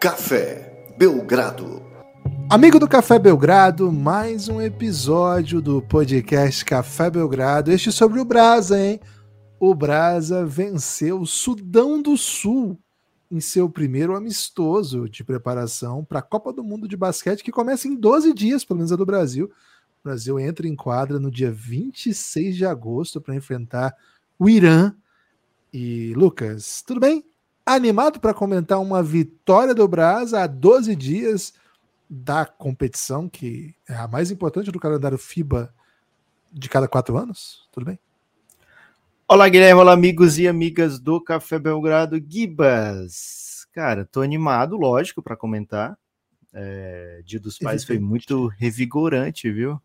Café Belgrado. Amigo do Café Belgrado, mais um episódio do podcast Café Belgrado. Este sobre o Brasa, hein? O Brasa venceu o Sudão do Sul em seu primeiro amistoso de preparação para a Copa do Mundo de Basquete, que começa em 12 dias, pelo menos a do Brasil. O Brasil entra em quadra no dia 26 de agosto para enfrentar o Irã. E Lucas, tudo bem? Animado para comentar uma vitória do Brasa há 12 dias da competição, que é a mais importante do calendário FIBA de cada quatro anos. Tudo bem? Olá, Guilherme, olá, amigos e amigas do Café Belgrado Gibas. Cara, tô animado, lógico, para comentar. É, Dia dos Pais foi muito revigorante, viu?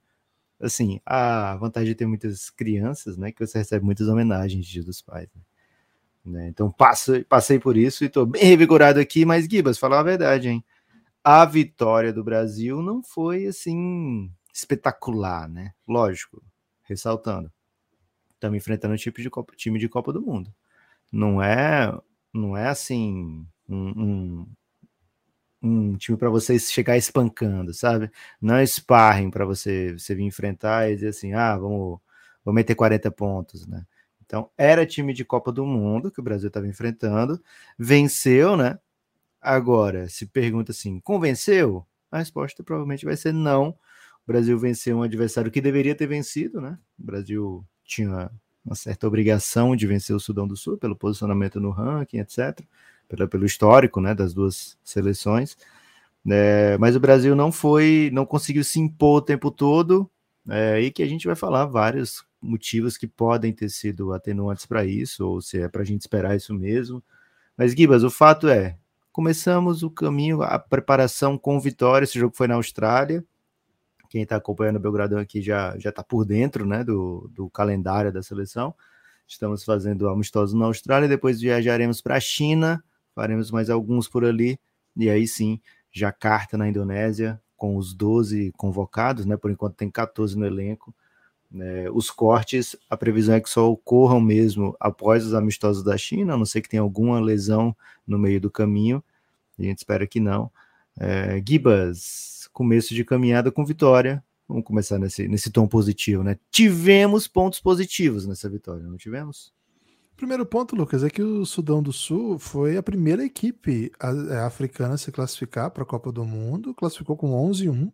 Assim, a vantagem de ter muitas crianças, né? Que você recebe muitas homenagens de Dia dos Pais. Né? Né? Então passei por isso e estou bem revigorado aqui, mas Gibas, falar a verdade, hein? A vitória do Brasil não foi assim espetacular, né? Lógico, ressaltando. Estamos enfrentando um tipo de Copa, time de Copa do Mundo. Não é, não é assim um, um, um time para você chegar espancando, sabe? Não é sparring para você, você vir enfrentar e dizer assim, ah, vamos, vamos meter 40 pontos, né? Então, era time de Copa do Mundo que o Brasil estava enfrentando, venceu, né? Agora, se pergunta assim, convenceu? A resposta provavelmente vai ser não. O Brasil venceu um adversário que deveria ter vencido, né? O Brasil tinha uma certa obrigação de vencer o Sudão do Sul pelo posicionamento no ranking, etc. Pelo, pelo histórico, né, das duas seleções. É, mas o Brasil não foi, não conseguiu se impor o tempo todo, é, e que a gente vai falar vários motivos que podem ter sido atenuantes para isso, ou se é para a gente esperar isso mesmo. Mas, Gibas, o fato é, começamos o caminho, a preparação com vitória. Esse jogo foi na Austrália. Quem está acompanhando o Belgradão aqui já está por dentro né, do, do calendário da seleção. Estamos fazendo amistosos na Austrália, depois viajaremos para a China, faremos mais alguns por ali, e aí sim, Jacarta na Indonésia, com os 12 convocados, né? Por enquanto tem 14 no elenco. Né? Os cortes, a previsão é que só ocorram mesmo após os amistosos da China, a não ser que tenha alguma lesão no meio do caminho, a gente espera que não. É, Gibas, começo de caminhada com vitória. Vamos começar nesse, nesse tom positivo, né? Tivemos pontos positivos nessa vitória, não tivemos? Primeiro ponto, Lucas, é que o Sudão do Sul foi a primeira equipe é, africana a se classificar para a Copa do Mundo, classificou com 11-1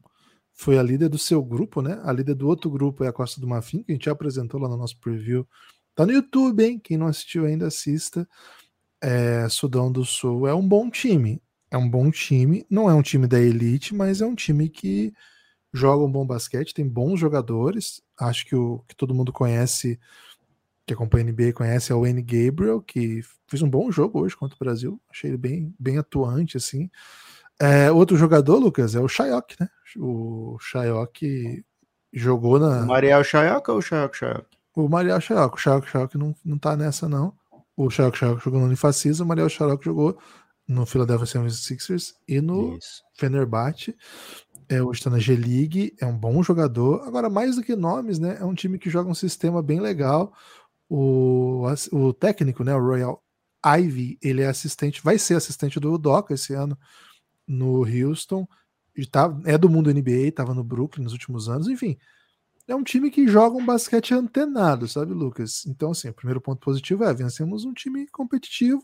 foi a líder do seu grupo, né? A líder do outro grupo é a Costa do Marfim, que a gente já apresentou lá no nosso preview. Tá no YouTube, hein? Quem não assistiu ainda, assista. É, Sudão do Sul é um bom time. É um bom time. Não é um time da elite, mas é um time que joga um bom basquete, tem bons jogadores. Acho que o que todo mundo conhece, que acompanha a NBA, conhece é o Wayne Gabriel, que fez um bom jogo hoje contra o Brasil. Achei ele bem, bem atuante, assim. É, outro jogador, Lucas, é o Shayok, né? O Shayok jogou na. O Mariel Shayok ou o Shayok Shayok? O Mariel Shayok. O Shayok Shayok não, não tá nessa, não. O Shayok Shayok jogou no Unifacisa, o Mariel Shayok jogou no Philadelphia 76ers e no Isso. Fenerbahçe. É, hoje está na G-League, é um bom jogador. Agora, mais do que nomes, né? É um time que joga um sistema bem legal. O, o técnico, né? O Royal Ivy, ele é assistente, vai ser assistente do Doca esse ano no Houston, tá, é do mundo NBA, estava no Brooklyn nos últimos anos, enfim. É um time que joga um basquete antenado, sabe, Lucas? Então, assim, o primeiro ponto positivo é vencemos um time competitivo.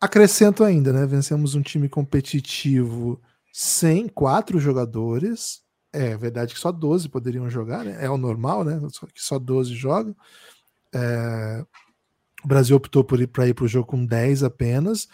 Acrescento ainda, né? Vencemos um time competitivo sem quatro jogadores. É verdade que só 12 poderiam jogar, né? É o normal, né? Que só 12 jogam. É... O Brasil optou por ir para ir para o jogo com 10 apenas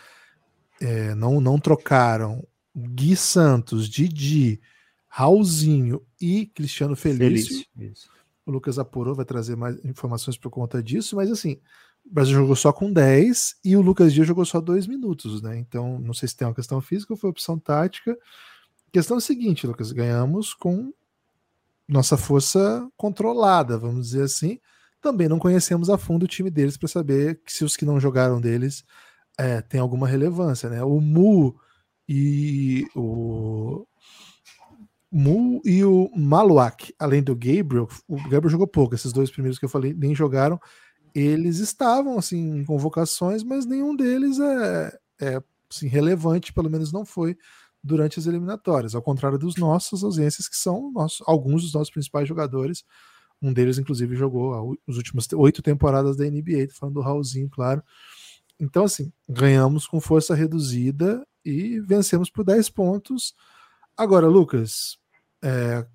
é, não, não trocaram Gui Santos, Didi, Raulzinho e Cristiano Felício. Felício o Lucas apurou, vai trazer mais informações por conta disso, mas assim, o Brasil jogou só com 10 e o Lucas Dias jogou só 2 minutos, né? Então, não sei se tem uma questão física ou foi opção tática. A questão é a seguinte, Lucas, ganhamos com nossa força controlada, vamos dizer assim. Também não conhecemos a fundo o time deles para saber se os que não jogaram deles é, tem alguma relevância, né? O Mu e o Mu e o Maluak, além do Gabriel, o Gabriel jogou pouco, esses dois primeiros que eu falei nem jogaram. Eles estavam assim em convocações, mas nenhum deles é, é assim, relevante, pelo menos não foi durante as eliminatórias, ao contrário dos nossos ausências, que são nossos, alguns dos nossos principais jogadores. Um deles, inclusive, jogou as últimas oito temporadas da NBA, falando do Raulzinho, claro. Então, assim, ganhamos com força reduzida e vencemos por 10 pontos. Agora, Lucas, é,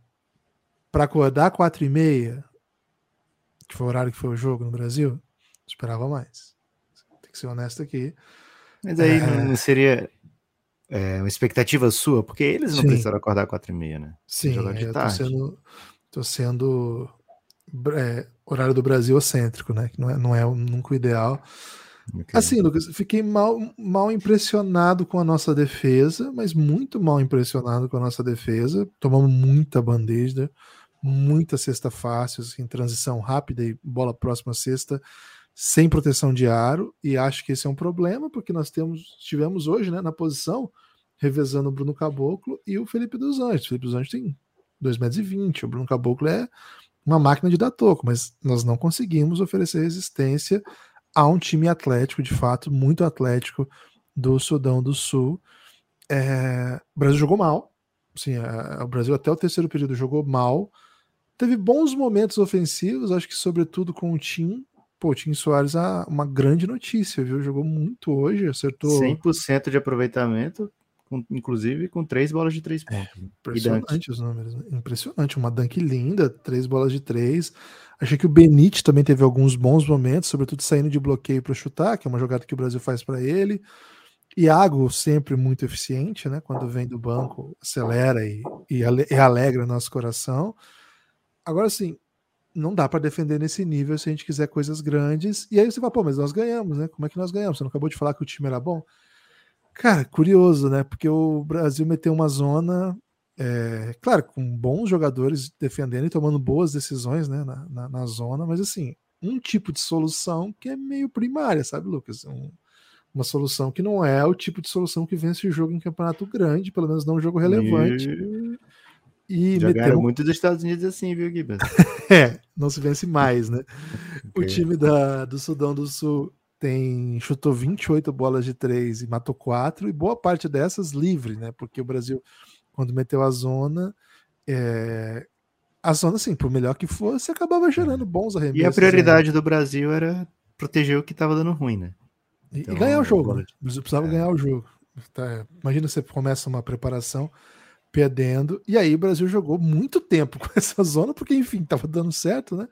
para acordar 4 e meia, que foi o horário que foi o jogo no Brasil, esperava mais. Tem que ser honesto aqui. Mas aí é... não seria é, uma expectativa sua? Porque eles não Sim. precisaram acordar 4 e meia, né? Sim, eu tô sendo, tô sendo é, horário do Brasil excêntrico, né? Que não é, não é nunca o ideal. Okay. Assim, Lucas, fiquei mal, mal impressionado com a nossa defesa, mas muito mal impressionado com a nossa defesa. Tomamos muita bandeja, muita cesta fácil, assim, transição rápida e bola próxima cesta, sem proteção de aro. E acho que esse é um problema, porque nós temos, tivemos hoje, né, na posição, revezando o Bruno Caboclo e o Felipe dos Anjos. O Felipe dos Anjos tem 2,20 metros, o Bruno Caboclo é uma máquina de dar toco, mas nós não conseguimos oferecer resistência a um time atlético, de fato, muito atlético do Sudão do Sul. É, o Brasil jogou mal. Sim, o Brasil até o terceiro período jogou mal. Teve bons momentos ofensivos, acho que sobretudo com o Tim. Pô, o Tim Soares, ah, uma grande notícia, viu? Jogou muito hoje, acertou. 100% de aproveitamento, com, inclusive com três bolas de três pontos. É, impressionante os números, né? impressionante. Uma dunk linda, três bolas de três. Achei que o Benite também teve alguns bons momentos, sobretudo saindo de bloqueio para chutar, que é uma jogada que o Brasil faz para ele. Iago sempre muito eficiente, né? Quando vem do banco, acelera e, e, e alegra nosso coração. Agora, sim, não dá para defender nesse nível se a gente quiser coisas grandes. E aí você fala, pô, mas nós ganhamos, né? Como é que nós ganhamos? Você não acabou de falar que o time era bom? Cara, curioso, né? Porque o Brasil meteu uma zona é, claro, com bons jogadores defendendo e tomando boas decisões né, na, na, na, zona, mas assim, um tipo de solução que é meio primária, sabe, Lucas? Um, uma solução que não é o tipo de solução que vence o jogo em campeonato grande, pelo menos não um jogo relevante. E, e Jogaram um... muito dos Estados Unidos assim, viu, Guiba? é, não se vence mais, né? okay. O time da, do Sudão do Sul tem chutou 28 bolas de três e matou quatro, e boa parte dessas livre, né? Porque o Brasil quando meteu a zona, é, a zona, assim, por melhor que fosse, acabava gerando bons arremessos. E a prioridade né? do Brasil era proteger o que estava dando ruim, né? Então, e, ganhar o jogo, né? precisava é. ganhar o jogo. Tá, imagina você começa uma preparação perdendo, e aí o Brasil jogou muito tempo com essa zona, porque enfim, estava dando certo, né?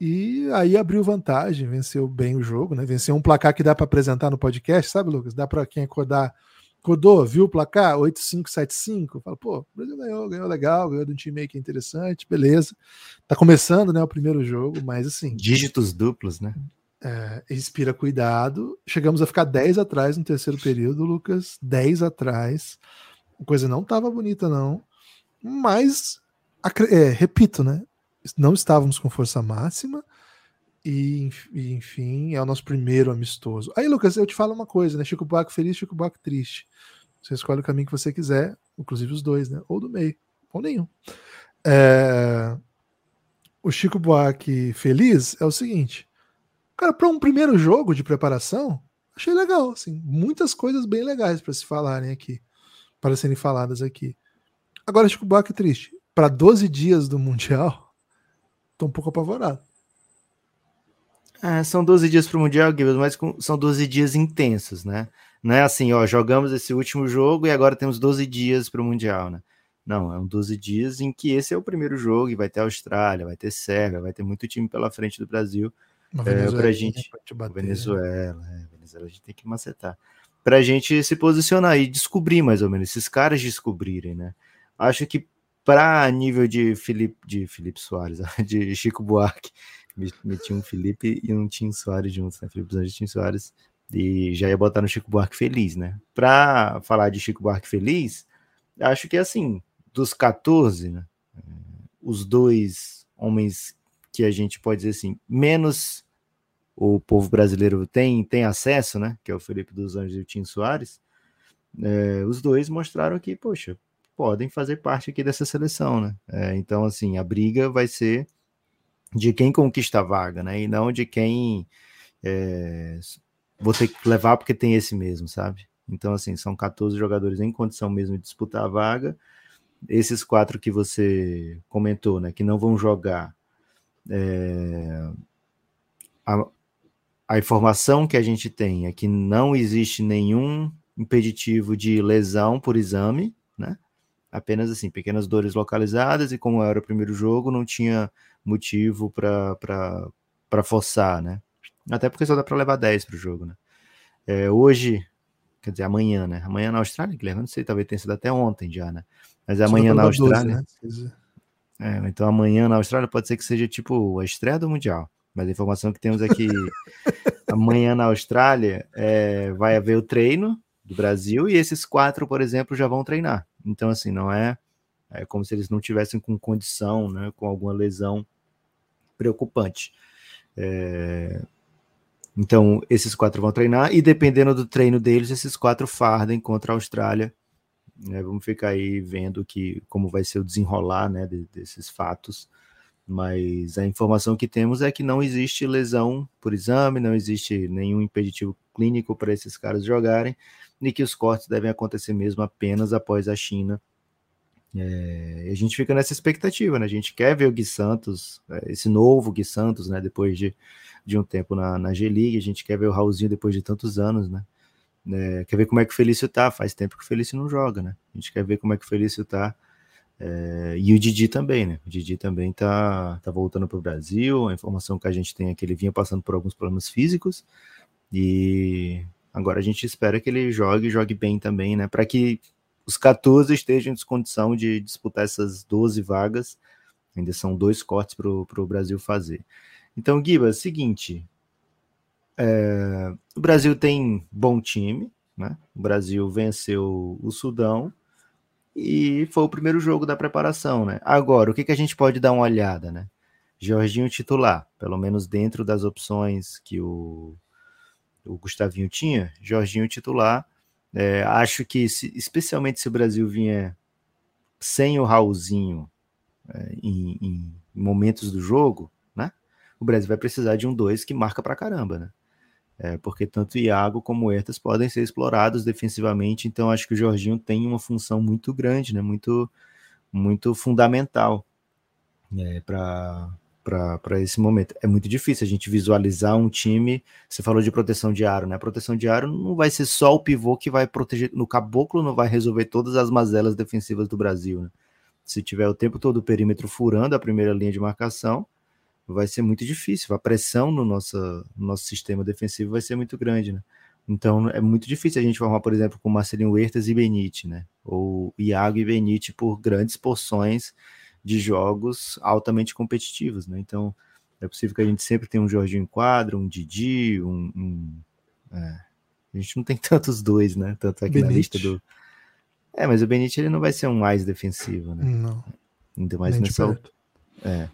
E aí abriu vantagem, venceu bem o jogo, né? Venceu um placar que dá para apresentar no podcast, sabe, Lucas? Dá para quem acordar Rodou, viu o placar? 8-5-7-5. Fala, pô, o Brasil ganhou, ganhou legal, ganhou de um time aí que interessante, beleza. Tá começando, né, o primeiro jogo, mas assim. Dígitos duplos, né? É, inspira cuidado. Chegamos a ficar 10 atrás no terceiro período, Lucas. 10 atrás. A coisa não tava bonita, não. Mas, é, repito, né? Não estávamos com força máxima. E, enfim, é o nosso primeiro amistoso. Aí, Lucas, eu te falo uma coisa, né? Chico Buarque feliz, Chico Buarque triste. Você escolhe o caminho que você quiser, inclusive os dois, né? Ou do meio, ou nenhum. É... O Chico Buarque feliz é o seguinte. Cara, para um primeiro jogo de preparação, achei legal, assim, muitas coisas bem legais para se falarem aqui, para serem faladas aqui. Agora, Chico Buarque triste. Para 12 dias do Mundial, tô um pouco apavorado. É, são 12 dias para o Mundial, Gibbs, mas são 12 dias intensos, né? Não é assim, ó, jogamos esse último jogo e agora temos 12 dias para o Mundial, né? Não, é um 12 dias em que esse é o primeiro jogo e vai ter Austrália, vai ter Sérvia, vai ter muito time pela frente do Brasil. É, para a gente. Bater, né? Venezuela, é, Venezuela, a gente tem que macetar. Para a gente se posicionar e descobrir mais ou menos, esses caras descobrirem, né? Acho que para nível de Felipe, de Felipe Soares, de Chico Buarque, meti um Felipe e um Tim Soares juntos, né? Felipe Santos e Tim Soares. E já ia botar no Chico Buarque feliz, né? Pra falar de Chico Buarque feliz, acho que assim, dos 14, né? Os dois homens que a gente pode dizer assim, menos o povo brasileiro tem, tem acesso, né? Que é o Felipe dos Anjos e o Tim Soares. É, os dois mostraram que, poxa, podem fazer parte aqui dessa seleção, né? É, então, assim, a briga vai ser de quem conquista a vaga, né? E não de quem é, vou ter que levar porque tem esse mesmo, sabe? Então, assim, são 14 jogadores em condição mesmo de disputar a vaga. Esses quatro que você comentou, né, que não vão jogar, é, a, a informação que a gente tem é que não existe nenhum impeditivo de lesão por exame, né? Apenas assim, pequenas dores localizadas, e como era o primeiro jogo, não tinha motivo para forçar, né? Até porque só dá para levar 10 para o jogo, né? É, hoje, quer dizer, amanhã, né? Amanhã na Austrália, Guilherme, não sei, talvez tenha sido até ontem já, né? Mas amanhã na Austrália. 12, né? é, então amanhã na Austrália pode ser que seja tipo a estreia do Mundial. Mas a informação que temos é que amanhã na Austrália é, vai haver o treino do Brasil e esses quatro, por exemplo, já vão treinar. Então, assim, não é, é como se eles não tivessem com condição, né, com alguma lesão preocupante. É, então, esses quatro vão treinar e dependendo do treino deles, esses quatro fardem contra a Austrália. Né, vamos ficar aí vendo que como vai ser o desenrolar né, de, desses fatos. Mas a informação que temos é que não existe lesão por exame, não existe nenhum impeditivo clínico para esses caras jogarem e que os cortes devem acontecer mesmo apenas após a China. É, a gente fica nessa expectativa, né? A gente quer ver o Gui Santos, é, esse novo Gui Santos, né? Depois de, de um tempo na, na G-League, a gente quer ver o Raulzinho depois de tantos anos, né? É, quer ver como é que o Felício tá, faz tempo que o Felício não joga, né? A gente quer ver como é que o Felício tá. É, e o Didi também, né? O Didi também tá, tá voltando para o Brasil. A informação que a gente tem é que ele vinha passando por alguns problemas físicos e Agora a gente espera que ele jogue, jogue bem também, né? Para que os 14 estejam em condição de disputar essas 12 vagas. Ainda são dois cortes para o Brasil fazer. Então, Guiba, é o seguinte: é, o Brasil tem bom time, né? O Brasil venceu o Sudão e foi o primeiro jogo da preparação, né? Agora, o que, que a gente pode dar uma olhada, né? Jorginho titular, pelo menos dentro das opções que o o Gustavinho tinha, Jorginho titular. É, acho que, se, especialmente se o Brasil vier sem o Raulzinho é, em, em, momentos do jogo, né? O Brasil vai precisar de um dois que marca pra caramba, né? É, porque tanto Iago como o Ertas podem ser explorados defensivamente, então acho que o Jorginho tem uma função muito grande, né? Muito, muito fundamental é, para para esse momento. É muito difícil a gente visualizar um time. Você falou de proteção de aro, né? Proteção de aro não vai ser só o pivô que vai proteger. No caboclo não vai resolver todas as mazelas defensivas do Brasil, né? Se tiver o tempo todo o perímetro furando a primeira linha de marcação, vai ser muito difícil. A pressão no nosso, no nosso sistema defensivo vai ser muito grande, né? Então é muito difícil a gente formar, por exemplo, com Marcelinho Huertas e Benite, né? Ou Iago e Benite por grandes porções de jogos altamente competitivos, né? Então é possível que a gente sempre tenha um Jorginho em quadro, um Didi, um. um é. A gente não tem tantos dois, né? Tanto aqui Benite. na lista do. É, mas o Benite ele não vai ser um mais defensivo, né? Não. Ainda mais Nem nessa. É.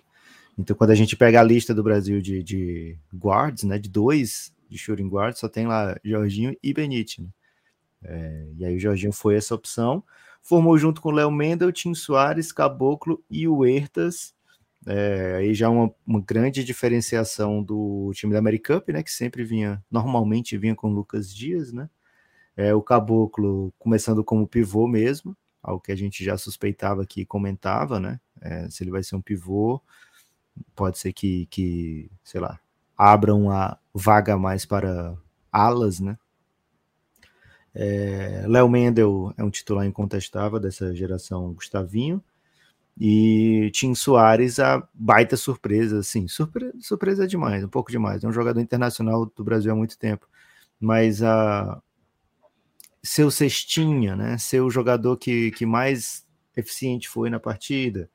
Então, quando a gente pega a lista do Brasil de, de guards, né? De dois de shooting guards, só tem lá Jorginho e Benite, né? É, e aí o Jorginho foi essa opção formou junto com Léo Mendel, Tim Soares, Caboclo e o Huertas. É, aí já uma, uma grande diferenciação do time da Americup, né? Que sempre vinha, normalmente vinha com Lucas Dias, né? É, o Caboclo começando como pivô mesmo, algo que a gente já suspeitava que comentava, né? É, se ele vai ser um pivô, pode ser que, que sei lá, abra uma vaga mais para alas, né? É, Léo Mendel é um titular incontestável dessa geração Gustavinho. E Tim Soares, a baita surpresa, assim, surpresa, surpresa demais, um pouco demais. É um jogador internacional do Brasil há muito tempo. Mas a seu cestinha, né? Ser o jogador que, que mais eficiente foi na partida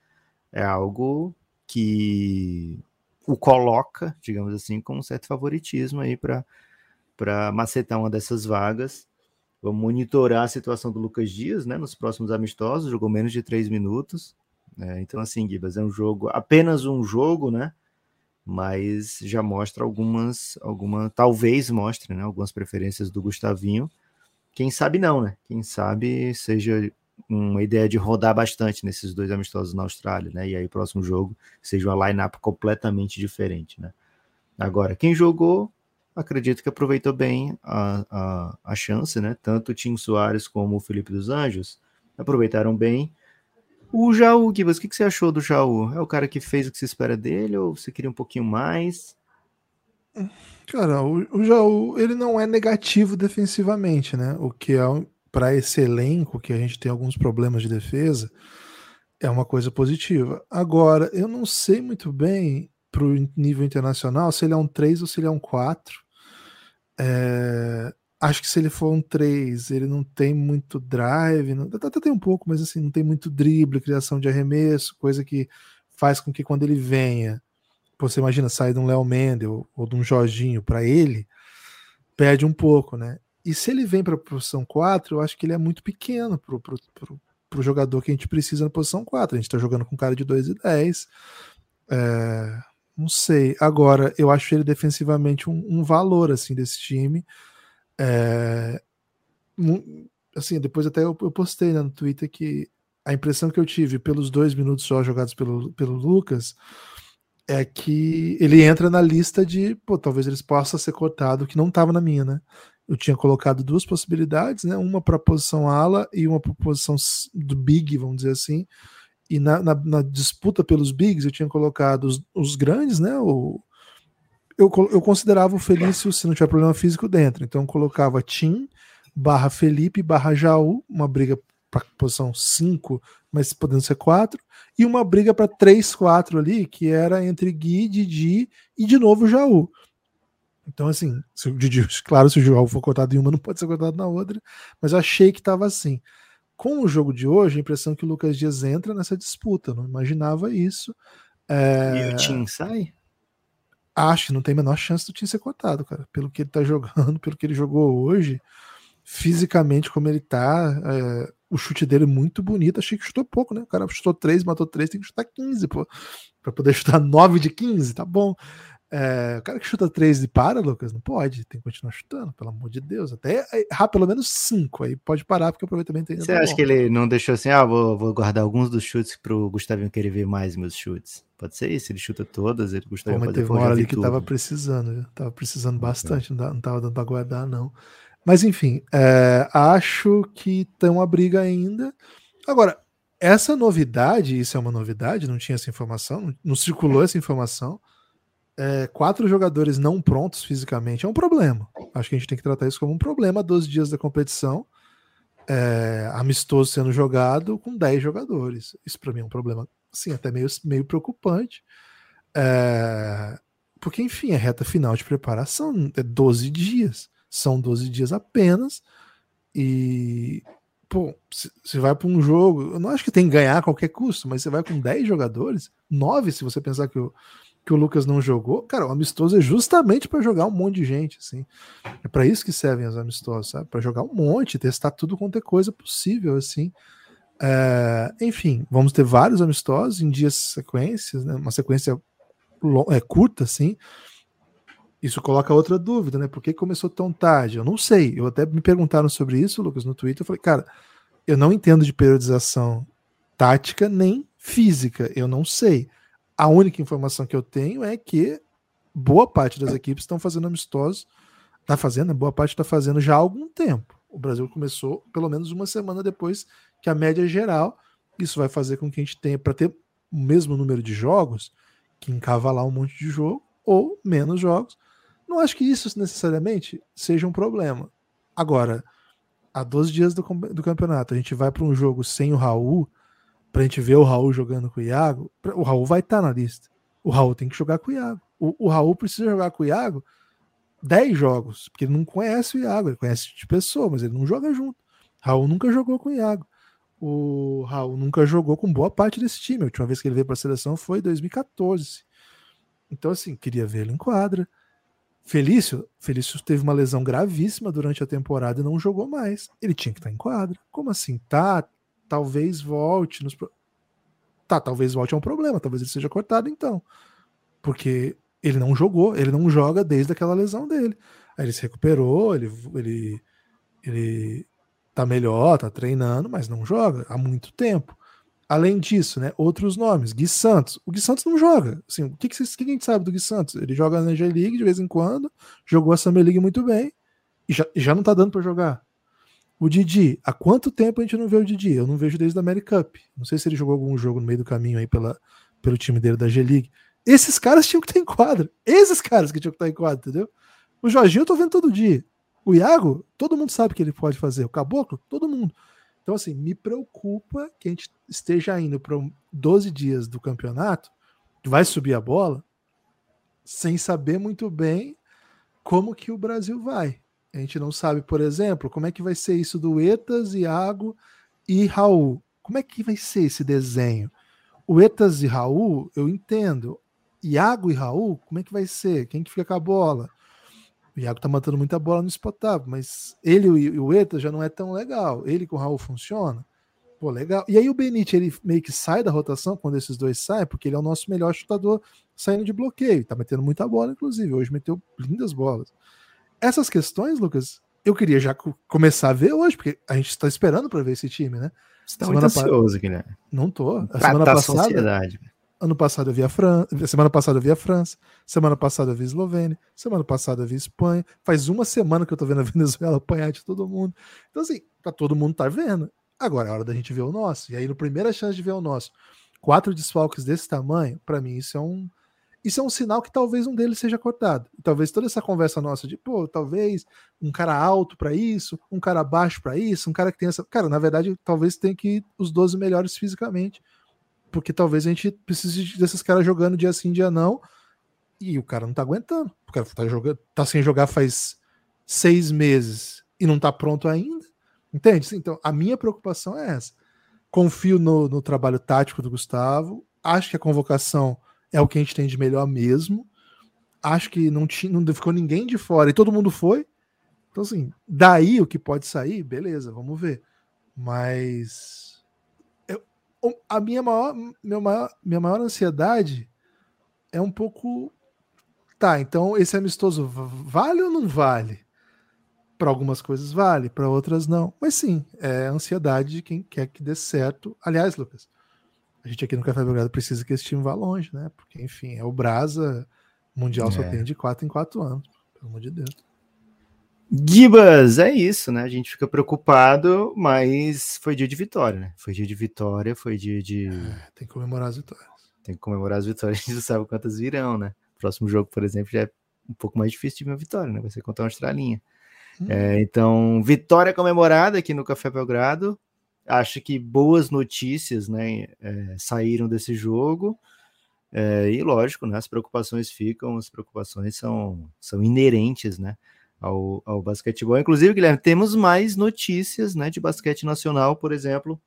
é algo que o coloca, digamos assim, com um certo favoritismo aí para macetar uma dessas vagas. Vamos monitorar a situação do Lucas Dias, né? Nos próximos amistosos, jogou menos de três minutos. Né? Então, assim, Gibas, é um jogo, apenas um jogo, né? Mas já mostra algumas, alguma, talvez mostre, né? Algumas preferências do Gustavinho. Quem sabe não, né? Quem sabe seja uma ideia de rodar bastante nesses dois amistosos na Austrália, né? E aí, próximo jogo, seja uma line-up completamente diferente, né? Agora, quem jogou acredito que aproveitou bem a, a, a chance, né? Tanto o Tim Soares como o Felipe dos Anjos aproveitaram bem. O Jaú, Gibas, o que, que você achou do Jaú? É o cara que fez o que se espera dele ou você queria um pouquinho mais? Cara, o, o Jaú, ele não é negativo defensivamente, né? O que é para esse elenco, que a gente tem alguns problemas de defesa, é uma coisa positiva. Agora, eu não sei muito bem para o nível internacional se ele é um 3 ou se ele é um 4. É, acho que se ele for um 3, ele não tem muito drive, não, até tem um pouco, mas assim, não tem muito drible, criação de arremesso, coisa que faz com que quando ele venha, você imagina sair de um Léo Mendel ou de um Jorginho para ele, perde um pouco, né? E se ele vem para a posição 4, eu acho que ele é muito pequeno para o jogador que a gente precisa na posição 4. A gente está jogando com um cara de 2 e 10. É, não sei. Agora, eu acho ele defensivamente um, um valor assim desse time. É, assim, depois até eu, eu postei né, no Twitter que a impressão que eu tive pelos dois minutos só jogados pelo, pelo Lucas é que ele entra na lista de, pô, talvez eles possa ser cortado, que não estava na minha, né? Eu tinha colocado duas possibilidades, né? Uma para a posição ala e uma para a posição do big, vamos dizer assim. E na, na, na, disputa pelos bigs eu tinha colocado os, os grandes, né? O, eu, eu considerava o Felício, se não tiver problema físico, dentro. Então colocava Tim barra Felipe barra Jaú, uma briga para posição 5, mas podendo ser 4, e uma briga para 3, 4 ali, que era entre Gui, Didi e de novo Jaú. Então, assim, se o Didi, claro, se o João for cortado em uma, não pode ser cortado na outra, mas eu achei que estava assim. Com o jogo de hoje, a impressão é que o Lucas Dias entra nessa disputa, não imaginava isso. É... E o Tim sai? Acho que não tem a menor chance do Tim ser cortado, cara. Pelo que ele tá jogando, pelo que ele jogou hoje, fisicamente como ele tá, é... o chute dele é muito bonito. Achei que chutou pouco, né? O cara chutou 3, matou 3, tem que chutar 15, pô. Pra poder chutar 9 de 15, tá bom. É, o cara que chuta 3 e para, Lucas, não pode, tem que continuar chutando, pelo amor de Deus. Até errar pelo menos 5, aí pode parar, porque o aproveitamento ainda Você tá acha bom. que ele não deixou assim, ah, vou, vou guardar alguns dos chutes pro Gustavinho querer ver mais meus chutes? Pode ser isso, ele chuta todas, ele Gustavinho Pô, mas teve uma hora ali que tudo. tava precisando, tava precisando bastante, não, não tava dando pra guardar, não. Mas enfim, é, acho que tem uma briga ainda. Agora, essa novidade, isso é uma novidade, não tinha essa informação, não, não circulou essa informação é, quatro jogadores não prontos fisicamente é um problema. Acho que a gente tem que tratar isso como um problema. 12 dias da competição, é, amistoso sendo jogado com 10 jogadores. Isso para mim é um problema, assim, até meio, meio preocupante. É, porque, enfim, é reta final de preparação, é 12 dias. São 12 dias apenas. E, pô, você vai para um jogo, eu não acho que tem que ganhar a qualquer custo, mas você vai com 10 jogadores, 9 se você pensar que o que o Lucas não jogou, cara, o amistoso é justamente para jogar um monte de gente, assim. É para isso que servem os amistosos, sabe? Para jogar um monte, testar tudo quanto é coisa possível, assim. É, enfim, vamos ter vários amistosos em dias sequências, né? Uma sequência é, curta, assim. Isso coloca outra dúvida, né? Por que começou tão tarde? Eu não sei. Eu até me perguntaram sobre isso, Lucas, no Twitter. Eu falei, cara, eu não entendo de periodização tática nem física. Eu não sei. A única informação que eu tenho é que boa parte das equipes estão fazendo amistosos, está fazendo, boa parte está fazendo já há algum tempo. O Brasil começou pelo menos uma semana depois que a média geral. Isso vai fazer com que a gente tenha, para ter o mesmo número de jogos, que encavalar um monte de jogo, ou menos jogos. Não acho que isso necessariamente seja um problema. Agora, há 12 dias do, do campeonato, a gente vai para um jogo sem o Raul, pra gente ver o Raul jogando com o Iago, o Raul vai estar tá na lista. O Raul tem que jogar com o Iago. O, o Raul precisa jogar com o Iago 10 jogos, porque ele não conhece o Iago, ele conhece de pessoa, mas ele não joga junto. Raul nunca jogou com o Iago. O Raul nunca jogou com boa parte desse time. A última vez que ele veio para a seleção foi em 2014. Então, assim, queria ele em quadra. Felício, Felício teve uma lesão gravíssima durante a temporada e não jogou mais. Ele tinha que estar tá em quadra. Como assim? Tá, talvez volte. Nos... Tá, talvez volte é um problema, talvez ele seja cortado então. Porque ele não jogou, ele não joga desde aquela lesão dele. Aí ele se recuperou, ele, ele, ele tá melhor, tá treinando, mas não joga há muito tempo. Além disso, né, outros nomes. Gui Santos. O Gui Santos não joga. Assim, o que, que, que, a gente sabe do Gui Santos? Ele joga na G-League de vez em quando, jogou a Summer League muito bem e já, já não tá dando para jogar. O Didi, há quanto tempo a gente não vê o Didi? Eu não vejo desde a Cup. Não sei se ele jogou algum jogo no meio do caminho aí pela, pelo time dele da G-League. Esses caras tinham que estar em quadra. Esses caras que tinham que estar em quadra, entendeu? O Jorginho eu tô vendo todo dia. O Iago, todo mundo sabe que ele pode fazer. O Caboclo, todo mundo. Então, assim, me preocupa que a gente esteja indo para 12 dias do campeonato, vai subir a bola, sem saber muito bem como que o Brasil vai. A gente não sabe, por exemplo, como é que vai ser isso do Etas, Iago e Raul. Como é que vai ser esse desenho? O Etas e Raul, eu entendo. Iago e Raul, como é que vai ser? Quem que fica com a bola? O Iago tá matando muita bola no spotável, mas ele e o Eta já não é tão legal. Ele com o Raul funciona. Pô, legal. E aí o Benite, ele meio que sai da rotação quando esses dois saem, porque ele é o nosso melhor chutador saindo de bloqueio. Tá metendo muita bola, inclusive. Hoje meteu lindas bolas. Essas questões, Lucas, eu queria já começar a ver hoje, porque a gente está esperando para ver esse time, né? Você tá semana muito ansioso, pa... Guilherme. Não tô. A semana passada. Sociedade. Ano passado eu vi a França, semana passada eu vi a França, semana passada eu vi a Eslovênia, semana passada eu vi a Espanha. Faz uma semana que eu tô vendo a Venezuela apanhar de todo mundo. Então, assim, tá todo mundo tá vendo. Agora é hora da gente ver o nosso. E aí, no primeira chance de ver o nosso, quatro desfalques desse tamanho, para mim, isso é um. Isso é um sinal que talvez um deles seja cortado. E talvez toda essa conversa nossa de, pô, talvez um cara alto para isso, um cara baixo para isso, um cara que tem essa. Cara, na verdade, talvez tenha que ir os 12 melhores fisicamente porque talvez a gente precise desses caras jogando dia sim, dia não, e o cara não tá aguentando. O cara tá, jogando, tá sem jogar faz seis meses e não tá pronto ainda. Entende? Então, a minha preocupação é essa. Confio no, no trabalho tático do Gustavo. Acho que a convocação é o que a gente tem de melhor mesmo. Acho que não, tinha, não ficou ninguém de fora e todo mundo foi. Então, assim, daí o que pode sair, beleza, vamos ver. Mas a minha maior, meu maior, minha maior ansiedade é um pouco. Tá, então esse amistoso vale ou não vale? Para algumas coisas vale, para outras não. Mas sim, é ansiedade de quem quer que dê certo. Aliás, Lucas, a gente aqui no Café Belgrado precisa que esse time vá longe, né? Porque, enfim, é o Brasa Mundial é. só tem de 4 em 4 anos, pelo amor de Deus. Gibas, é isso, né? A gente fica preocupado, mas foi dia de vitória, né? Foi dia de vitória, foi dia de. É, tem que comemorar as vitórias. Tem que comemorar as vitórias, a gente não sabe quantas virão, né? Próximo jogo, por exemplo, já é um pouco mais difícil de ver uma vitória, né? Vai ser contra uma Australinha. Hum. É, então, vitória comemorada aqui no Café Belgrado. Acho que boas notícias, né? É, saíram desse jogo. É, e lógico, né? As preocupações ficam, as preocupações são, são inerentes, né? ao, ao basquetebol. Inclusive, Guilherme, temos mais notícias né, de basquete nacional, por exemplo.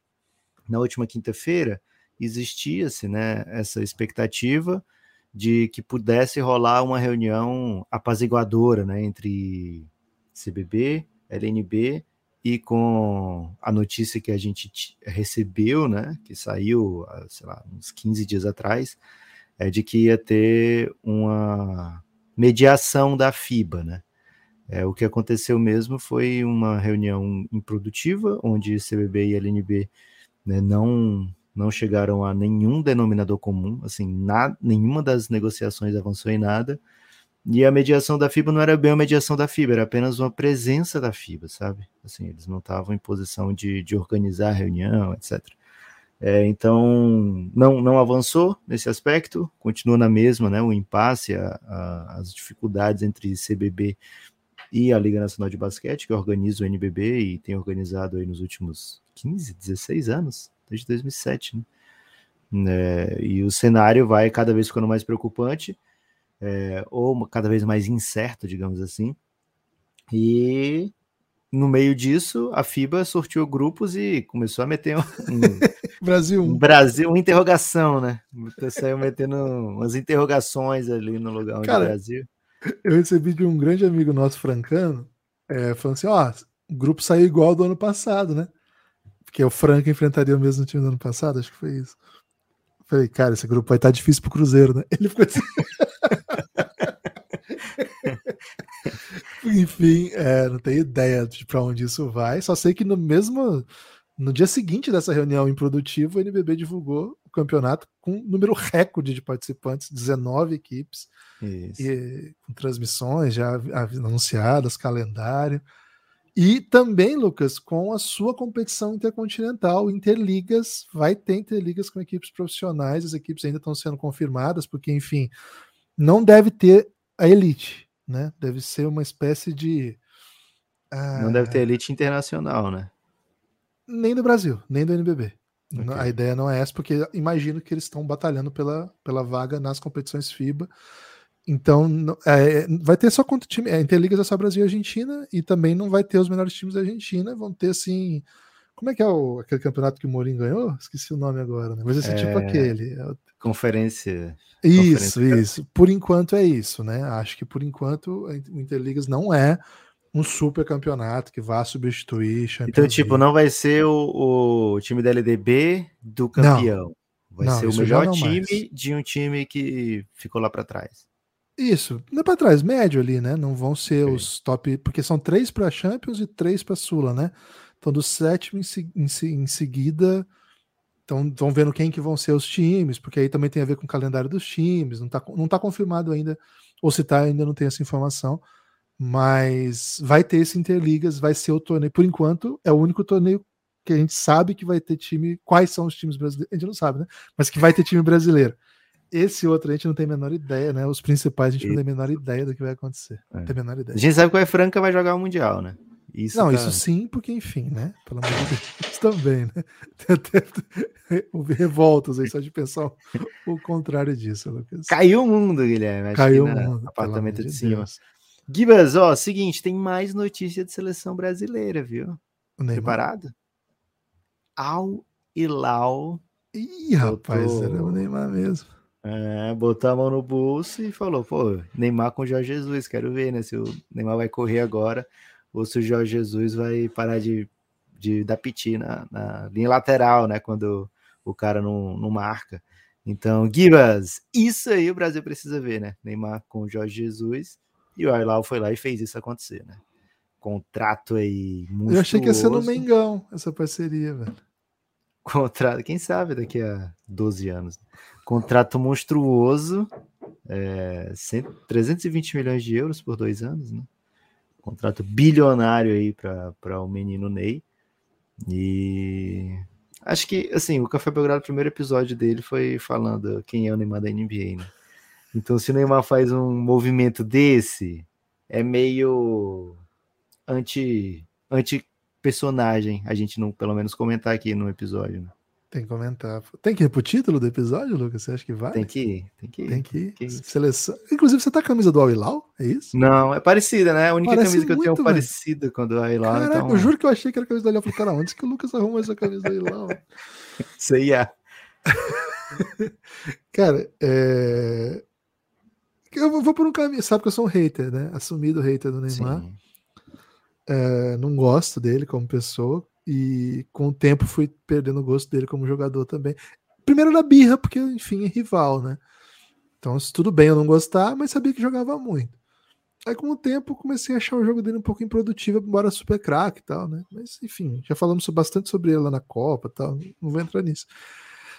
Na última quinta-feira, existia-se né, essa expectativa de que pudesse rolar uma reunião apaziguadora né, entre CBB, LNB e com a notícia que a gente recebeu, né, que saiu, sei lá, uns 15 dias atrás, é de que ia ter uma mediação da FIBA, né? É, o que aconteceu mesmo foi uma reunião improdutiva, onde CBB e LNB né, não, não chegaram a nenhum denominador comum, assim, nada, nenhuma das negociações avançou em nada, e a mediação da FIBA não era bem a mediação da FIBA, era apenas uma presença da FIBA, sabe? Assim, eles não estavam em posição de, de organizar a reunião, etc. É, então, não, não avançou nesse aspecto, continua na mesma, né? O impasse, a, a, as dificuldades entre CBB e a Liga Nacional de Basquete, que organiza o NBB e tem organizado aí nos últimos 15, 16 anos, desde 2007, né? É, e o cenário vai cada vez ficando mais preocupante, é, ou cada vez mais incerto, digamos assim. E no meio disso, a FIBA sorteou grupos e começou a meter um, Brasil. Um Brasil, uma interrogação, né? Saiu metendo umas interrogações ali no lugar onde Cara, Brasil. Eu recebi de um grande amigo nosso, francano, é, falando assim: ó, o grupo saiu igual do ano passado, né? Porque o Franca enfrentaria o mesmo time do ano passado, acho que foi isso. Falei, cara, esse grupo vai estar tá difícil pro Cruzeiro, né? Ele ficou assim. Enfim, é, não tenho ideia de para onde isso vai. Só sei que no mesmo, No dia seguinte dessa reunião improdutiva, o NBB divulgou o campeonato com um número recorde de participantes, 19 equipes, e, com transmissões já anunciadas, calendário. E também, Lucas, com a sua competição intercontinental, Interligas, vai ter Interligas com equipes profissionais, as equipes ainda estão sendo confirmadas, porque, enfim, não deve ter a elite, né? Deve ser uma espécie de. Não deve ter elite internacional, né? Nem do Brasil, nem do NBB. Okay. A ideia não é essa, porque imagino que eles estão batalhando pela, pela vaga nas competições FIBA. Então, é, vai ter só quanto time. É, Interligas é só Brasil e Argentina, e também não vai ter os melhores times da Argentina. Vão ter, assim. Como é que é o, aquele campeonato que o Mourinho ganhou? Esqueci o nome agora, né? Mas esse é, tipo aquele. É conferência. Isso, conferência. isso. Por enquanto é isso, né? Acho que por enquanto o Interligas não é um super campeonato que vá substituir Champions Então, tipo, não vai ser o, o time da LDB do campeão. Não. Vai não, ser o melhor time mais. de um time que ficou lá para trás. Isso, não é para trás, médio ali, né? Não vão ser Sim. os top, porque são três para Champions e três para Sula, né? Então, do sétimo em, em, em seguida, então vão vendo quem que vão ser os times, porque aí também tem a ver com o calendário dos times, não tá, não tá confirmado ainda, ou se tá, ainda não tem essa informação. Mas vai ter esse Interligas, vai ser o torneio. Por enquanto, é o único torneio que a gente sabe que vai ter time. Quais são os times brasileiros? A gente não sabe, né? Mas que vai ter time brasileiro. Esse outro a gente não tem a menor ideia, né? Os principais a gente não tem a menor ideia do que vai acontecer. É. Não tem a menor ideia. A gente sabe que o Franca vai jogar o Mundial, né? Isso não, tá... isso sim, porque enfim, né? Pelo amor de Deus, também, né? Houve revoltas aí só de pensar o contrário disso, Lucas. Caiu o mundo, Guilherme. Caiu o mundo. Apartamento de, de cima. Gibas, ó, seguinte, tem mais notícia de seleção brasileira, viu? Preparado? Al Hilal. Ih, rapaz, era o Neymar mesmo. É, botou a mão no bolso e falou, pô, Neymar com Jorge Jesus, quero ver, né, se o Neymar vai correr agora ou se o Jorge Jesus vai parar de, de dar piti na, na linha lateral, né, quando o cara não, não marca. Então, Gibas, isso aí o Brasil precisa ver, né, Neymar com o Jorge Jesus e o Arlau foi lá e fez isso acontecer, né? Contrato aí muito. Eu achei que ia ser no Mengão essa parceria, velho. Contrato, quem sabe daqui a 12 anos. Contrato monstruoso, é, 100, 320 milhões de euros por dois anos, né? Contrato bilionário aí para o menino Ney. E acho que, assim, o Café Belgrado, o primeiro episódio dele foi falando quem é o Neymar da NBA, né? Então, se o Neymar faz um movimento desse, é meio anti, anti personagem, a gente não, pelo menos, comentar aqui no episódio. Né? Tem que comentar. Tem que ir pro título do episódio, Lucas? Você acha que vai? Tem que ir, tem que ir. Tem que ir. Tem que ir. Seleção. Inclusive, você tá com a camisa do Al-Hilal? É isso? Não, é parecida, né? A única Parece camisa que eu tenho é parecida com a do Al-Hilal. Caraca, então... eu juro que eu achei que era a camisa do Al-Hilal. Falei, cara, onde que o Lucas arrumou essa camisa do Al-Hilal? Sei, é. cara, é... Eu vou por um caminho, sabe que eu sou um hater, né? Assumido hater do Neymar. É, não gosto dele como pessoa e com o tempo fui perdendo o gosto dele como jogador também. Primeiro na birra, porque enfim é rival, né? Então tudo bem eu não gostar, mas sabia que jogava muito. Aí com o tempo comecei a achar o jogo dele um pouco improdutivo, embora super craque e tal, né? Mas enfim, já falamos bastante sobre ele lá na Copa tal, não vou entrar nisso.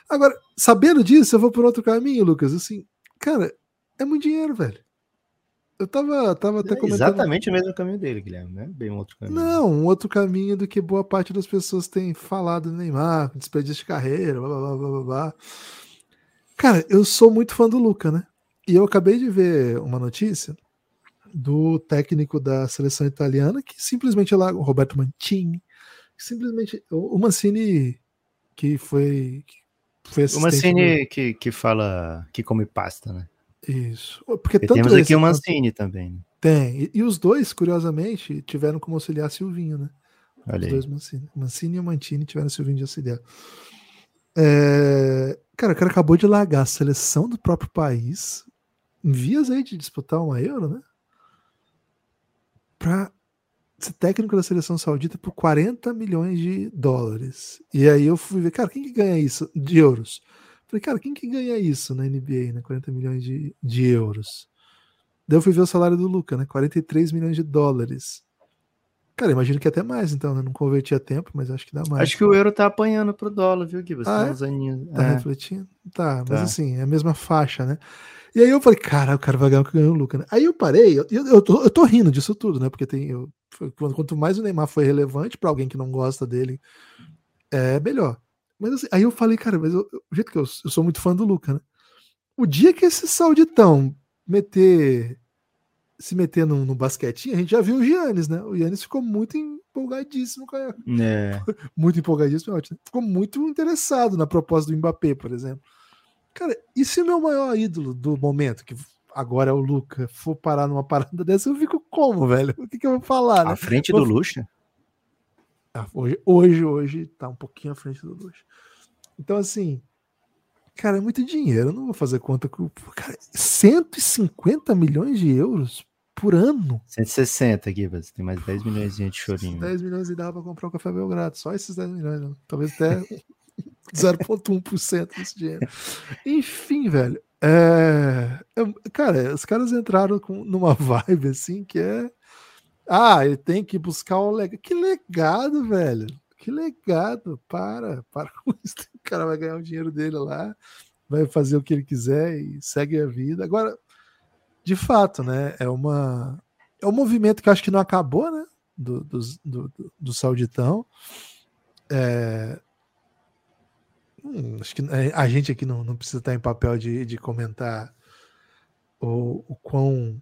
Agora, sabendo disso, eu vou por outro caminho, Lucas. Assim, cara, é muito dinheiro, velho. Eu tava, tava até é comentando. Exatamente o mesmo caminho dele, Guilherme, né? Bem um outro caminho. Não, um outro caminho do que boa parte das pessoas tem falado do Neymar, desperdício de carreira, blá blá blá blá blá. Cara, eu sou muito fã do Luca, né? E eu acabei de ver uma notícia do técnico da seleção italiana que simplesmente lá, o Roberto Mancini, simplesmente o Mancini que foi que foi o Mancini do... que, que fala que come pasta, né? Isso. Porque tanto temos aqui o Mancini também. Né? Tem. E, e, os dois, curiosamente, tiveram como auxiliar Silvinho, né? Olha os dois Mancini. Mancini e o Mantini tiveram Silvinho de auxiliar. É... Cara, o cara acabou de largar a seleção do próprio país, em vias aí de disputar uma Euro, né? Pra ser técnico da seleção saudita por 40 milhões de dólares. E aí eu fui ver, cara, quem que ganha isso de euros? Falei, cara, quem que ganha isso na NBA, né? 40 milhões de, de euros. Daí eu fui ver o salário do Luca, né? 43 milhões de dólares. Cara, imagino que até mais, então, né? Não convertia tempo, mas acho que dá mais. Acho que o euro tá apanhando pro dólar, viu, Gui? Você ah, tá uns aninhos. Tá é. refletindo? Tá, mas tá. assim, é a mesma faixa, né? E aí eu falei, cara, o cara vai ganhar o que ganhou o Luca, né? Aí eu parei, eu, eu, tô, eu tô rindo disso tudo, né? Porque tem. Eu, quanto mais o Neymar foi relevante para alguém que não gosta dele, é melhor. Mas assim, aí eu falei, cara, mas eu, o jeito que eu, eu sou muito fã do Luca, né? O dia que esse sauditão meter se meter no, no, basquetinho, a gente já viu o Giannis, né? O Giannis ficou muito empolgadíssimo com a... é. Muito empolgadíssimo, é ótimo. Ficou muito interessado na proposta do Mbappé, por exemplo. Cara, e se o meu maior ídolo do momento, que agora é o Luca, for parar numa parada dessa, eu fico como, velho? O que, que eu vou falar? Né? À frente do Luxa? Ah, hoje, hoje, hoje tá um pouquinho à frente do Luxa. Então, assim, Cara, é muito dinheiro. Eu não vou fazer conta com. Cara, 150 milhões de euros por ano. 160 aqui, você tem mais 10 milhões de chorinho. 10 milhões e dava para comprar o Café Belgrado. Só esses 10 milhões. Né? Talvez até 0,1% desse dinheiro. Enfim, velho. É... Cara, os caras entraram com, numa vibe assim que é. Ah, ele tem que buscar o legado. Que legado, velho. Que legado. Para, para com isso cara vai ganhar o dinheiro dele lá, vai fazer o que ele quiser e segue a vida. Agora, de fato, né? É uma é um movimento que acho que não acabou, né? Do, do, do, do Sauditão. É, hum, acho que a gente aqui não, não precisa estar em papel de, de comentar o, o quão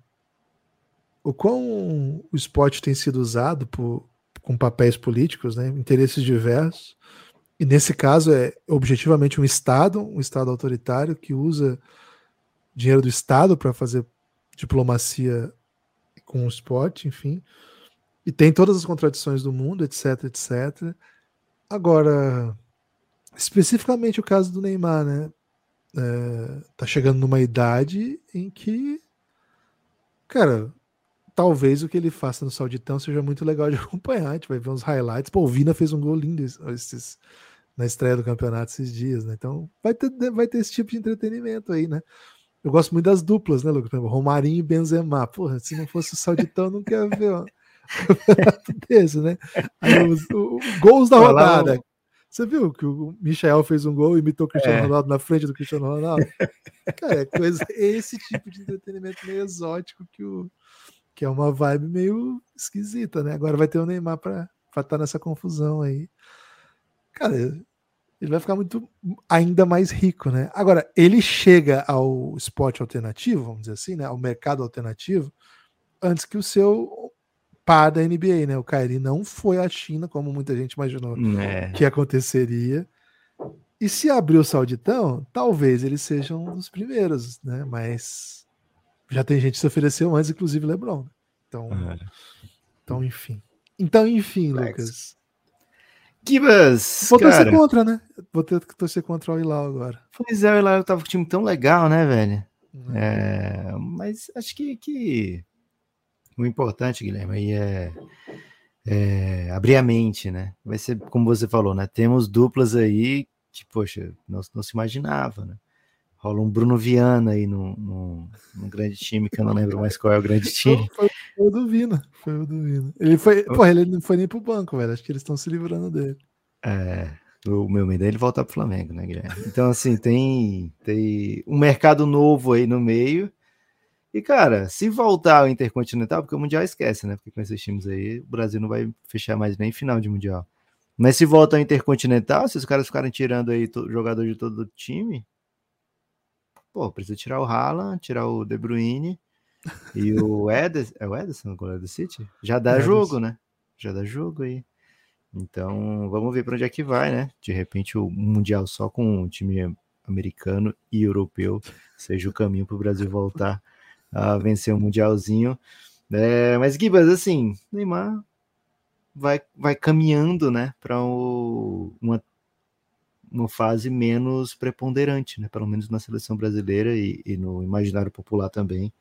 o quão o esporte tem sido usado por, com papéis políticos, né, interesses diversos. E nesse caso é objetivamente um Estado, um Estado autoritário que usa dinheiro do Estado para fazer diplomacia com o esporte, enfim. E tem todas as contradições do mundo, etc, etc. Agora, especificamente o caso do Neymar, né? É, tá chegando numa idade em que, cara, talvez o que ele faça no Sauditão seja muito legal de acompanhar. A gente vai ver uns highlights. Pô, o Vina fez um gol lindo esses, na estreia do campeonato esses dias, né? Então vai ter, vai ter esse tipo de entretenimento aí, né? Eu gosto muito das duplas, né, Lucas? Romarinho e Benzema. Porra, se não fosse o Sauditão, não quero ver ó. desse, né? Aí, os, o, gols da rodada. Você viu que o Michel fez um gol e imitou o Cristiano é. Ronaldo na frente do Cristiano Ronaldo? Cara, é coisa, esse tipo de entretenimento meio exótico que o, que é uma vibe meio esquisita, né? Agora vai ter o Neymar para estar tá nessa confusão aí. Cara, ele vai ficar muito ainda mais rico, né? Agora, ele chega ao esporte alternativo, vamos dizer assim, né? Ao mercado alternativo, antes que o seu par da NBA, né? O Kyrie não foi à China, como muita gente imaginou é. que aconteceria. E se abrir o Sauditão, talvez eles sejam um dos primeiros, né? Mas já tem gente que se ofereceu antes, inclusive LeBron. Né? Então, então enfim. Então, enfim, Lucas. Kibas! Vou cara. torcer contra, né? Vou ter que torcer contra o Hilal agora. Pois é, o Hilal tava com um time tão legal, né, velho? É. É, mas acho que, que o importante, Guilherme, aí é, é, abrir a mente, né? Vai ser, como você falou, né? Temos duplas aí que, poxa, não, não se imaginava, né? Rola um Bruno Viana aí num, num, num, grande time, que eu não lembro mais qual é o grande time. Foi, foi o do Vina, foi o do Vina. Ele foi, porra, ele não foi nem pro banco, velho, acho que eles estão se livrando dele. É, o meu medo é ele voltar pro Flamengo, né, Guilherme? Então, assim, tem, tem um mercado novo aí no meio, e, cara, se voltar ao Intercontinental, porque o Mundial esquece, né, porque com esses times aí, o Brasil não vai fechar mais nem final de Mundial. Mas se volta ao Intercontinental, se os caras ficarem tirando aí jogador de todo o time, pô, precisa tirar o Haaland, tirar o De Bruyne e o Ederson, é o Ederson o goleiro do City? Já dá jogo, né? Já dá jogo aí. Então, vamos ver para onde é que vai, né? De repente o Mundial só com um time americano e europeu seja o caminho para o Brasil voltar a vencer o Mundialzinho. É, mas, Gibas, assim, Neymar vai, vai caminhando, né, para uma uma fase menos preponderante, né? Pelo menos na seleção brasileira e, e, no imaginário popular também.